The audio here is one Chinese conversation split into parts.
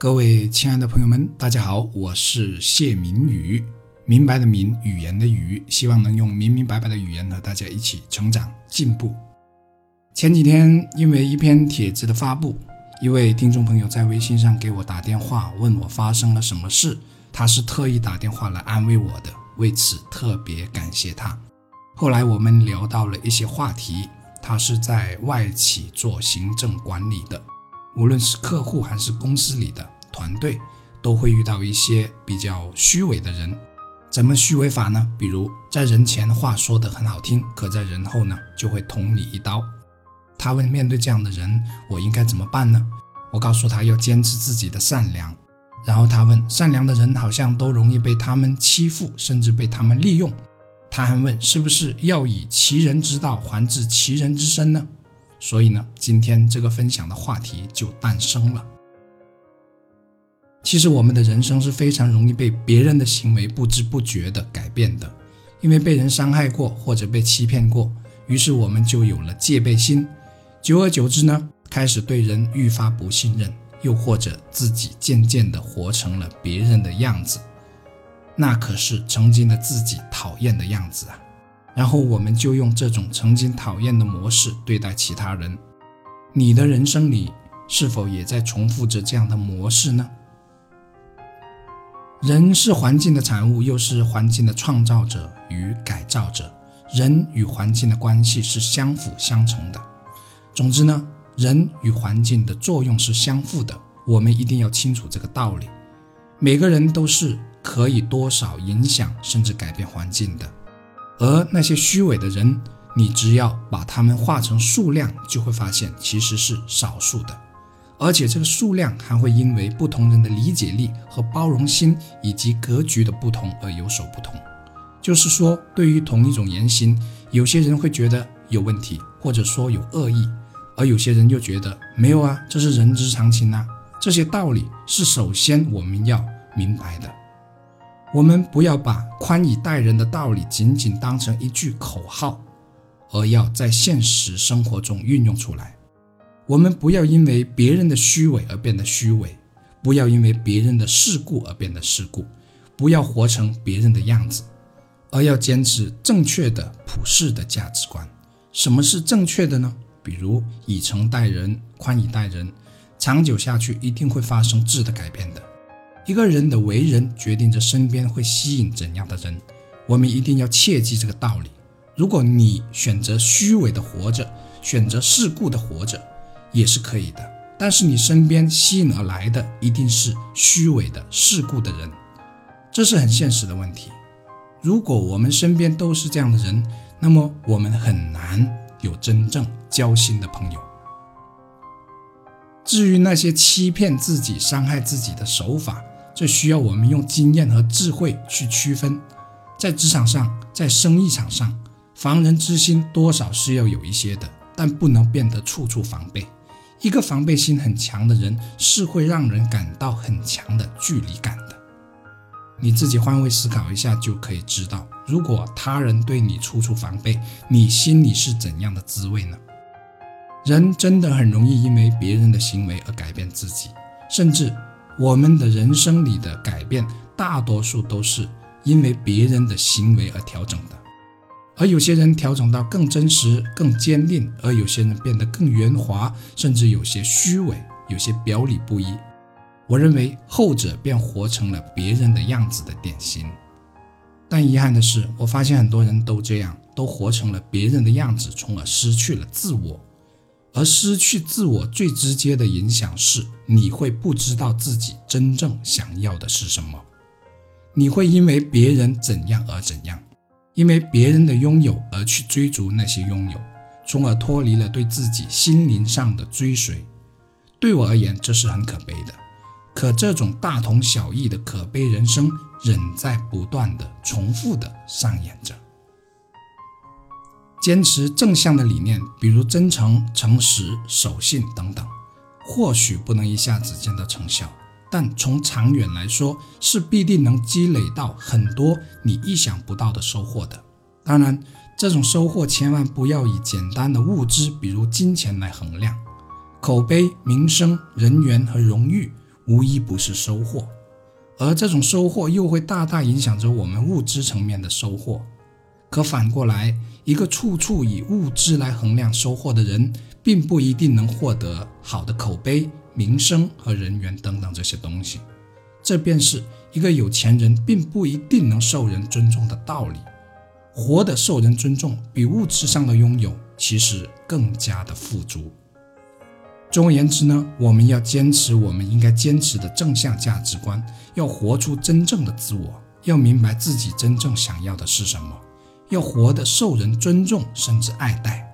各位亲爱的朋友们，大家好，我是谢明宇，明白的明，语言的语，希望能用明明白白的语言和大家一起成长进步。前几天因为一篇帖子的发布，一位听众朋友在微信上给我打电话，问我发生了什么事，他是特意打电话来安慰我的，为此特别感谢他。后来我们聊到了一些话题，他是在外企做行政管理的。无论是客户还是公司里的团队，都会遇到一些比较虚伪的人。怎么虚伪法呢？比如在人前话说得很好听，可在人后呢就会捅你一刀。他问：面对这样的人，我应该怎么办呢？我告诉他要坚持自己的善良。然后他问：善良的人好像都容易被他们欺负，甚至被他们利用。他还问：是不是要以其人之道还治其人之身呢？所以呢，今天这个分享的话题就诞生了。其实我们的人生是非常容易被别人的行为不知不觉地改变的，因为被人伤害过或者被欺骗过，于是我们就有了戒备心。久而久之呢，开始对人愈发不信任，又或者自己渐渐地活成了别人的样子，那可是曾经的自己讨厌的样子啊。然后我们就用这种曾经讨厌的模式对待其他人。你的人生里是否也在重复着这样的模式呢？人是环境的产物，又是环境的创造者与改造者。人与环境的关系是相辅相成的。总之呢，人与环境的作用是相互的。我们一定要清楚这个道理。每个人都是可以多少影响甚至改变环境的。而那些虚伪的人，你只要把他们化成数量，就会发现其实是少数的，而且这个数量还会因为不同人的理解力和包容心以及格局的不同而有所不同。就是说，对于同一种言行，有些人会觉得有问题，或者说有恶意，而有些人又觉得没有啊，这是人之常情啊。这些道理是首先我们要明白的。我们不要把宽以待人的道理仅仅当成一句口号，而要在现实生活中运用出来。我们不要因为别人的虚伪而变得虚伪，不要因为别人的世故而变得世故，不要活成别人的样子，而要坚持正确的普世的价值观。什么是正确的呢？比如以诚待人，宽以待人，长久下去一定会发生质的改变的。一个人的为人决定着身边会吸引怎样的人，我们一定要切记这个道理。如果你选择虚伪的活着，选择世故的活着，也是可以的。但是你身边吸引而来的一定是虚伪的世故的人，这是很现实的问题。如果我们身边都是这样的人，那么我们很难有真正交心的朋友。至于那些欺骗自己、伤害自己的手法，这需要我们用经验和智慧去区分，在职场上，在生意场上，防人之心多少是要有一些的，但不能变得处处防备。一个防备心很强的人，是会让人感到很强的距离感的。你自己换位思考一下，就可以知道，如果他人对你处处防备，你心里是怎样的滋味呢？人真的很容易因为别人的行为而改变自己，甚至。我们的人生里的改变，大多数都是因为别人的行为而调整的，而有些人调整到更真实、更坚定，而有些人变得更圆滑，甚至有些虚伪，有些表里不一。我认为后者便活成了别人的样子的典型。但遗憾的是，我发现很多人都这样，都活成了别人的样子，从而失去了自我。而失去自我最直接的影响是，你会不知道自己真正想要的是什么。你会因为别人怎样而怎样，因为别人的拥有而去追逐那些拥有，从而脱离了对自己心灵上的追随。对我而言，这是很可悲的。可这种大同小异的可悲人生，仍在不断的重复的上演着。坚持正向的理念，比如真诚、诚实、守信等等，或许不能一下子见到成效，但从长远来说，是必定能积累到很多你意想不到的收获的。当然，这种收获千万不要以简单的物质，比如金钱来衡量。口碑、名声、人缘和荣誉，无一不是收获，而这种收获又会大大影响着我们物质层面的收获。可反过来，一个处处以物质来衡量收获的人，并不一定能获得好的口碑、名声和人缘等等这些东西。这便是一个有钱人并不一定能受人尊重的道理。活得受人尊重，比物质上的拥有其实更加的富足。总而言之呢，我们要坚持我们应该坚持的正向价值观，要活出真正的自我，要明白自己真正想要的是什么，要活得受人尊重甚至爱戴，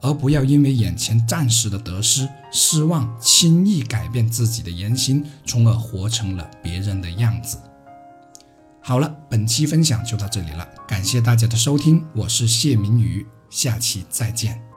而不要因为眼前暂时的得失失望，轻易改变自己的言行，从而活成了别人的样子。好了，本期分享就到这里了，感谢大家的收听，我是谢明宇，下期再见。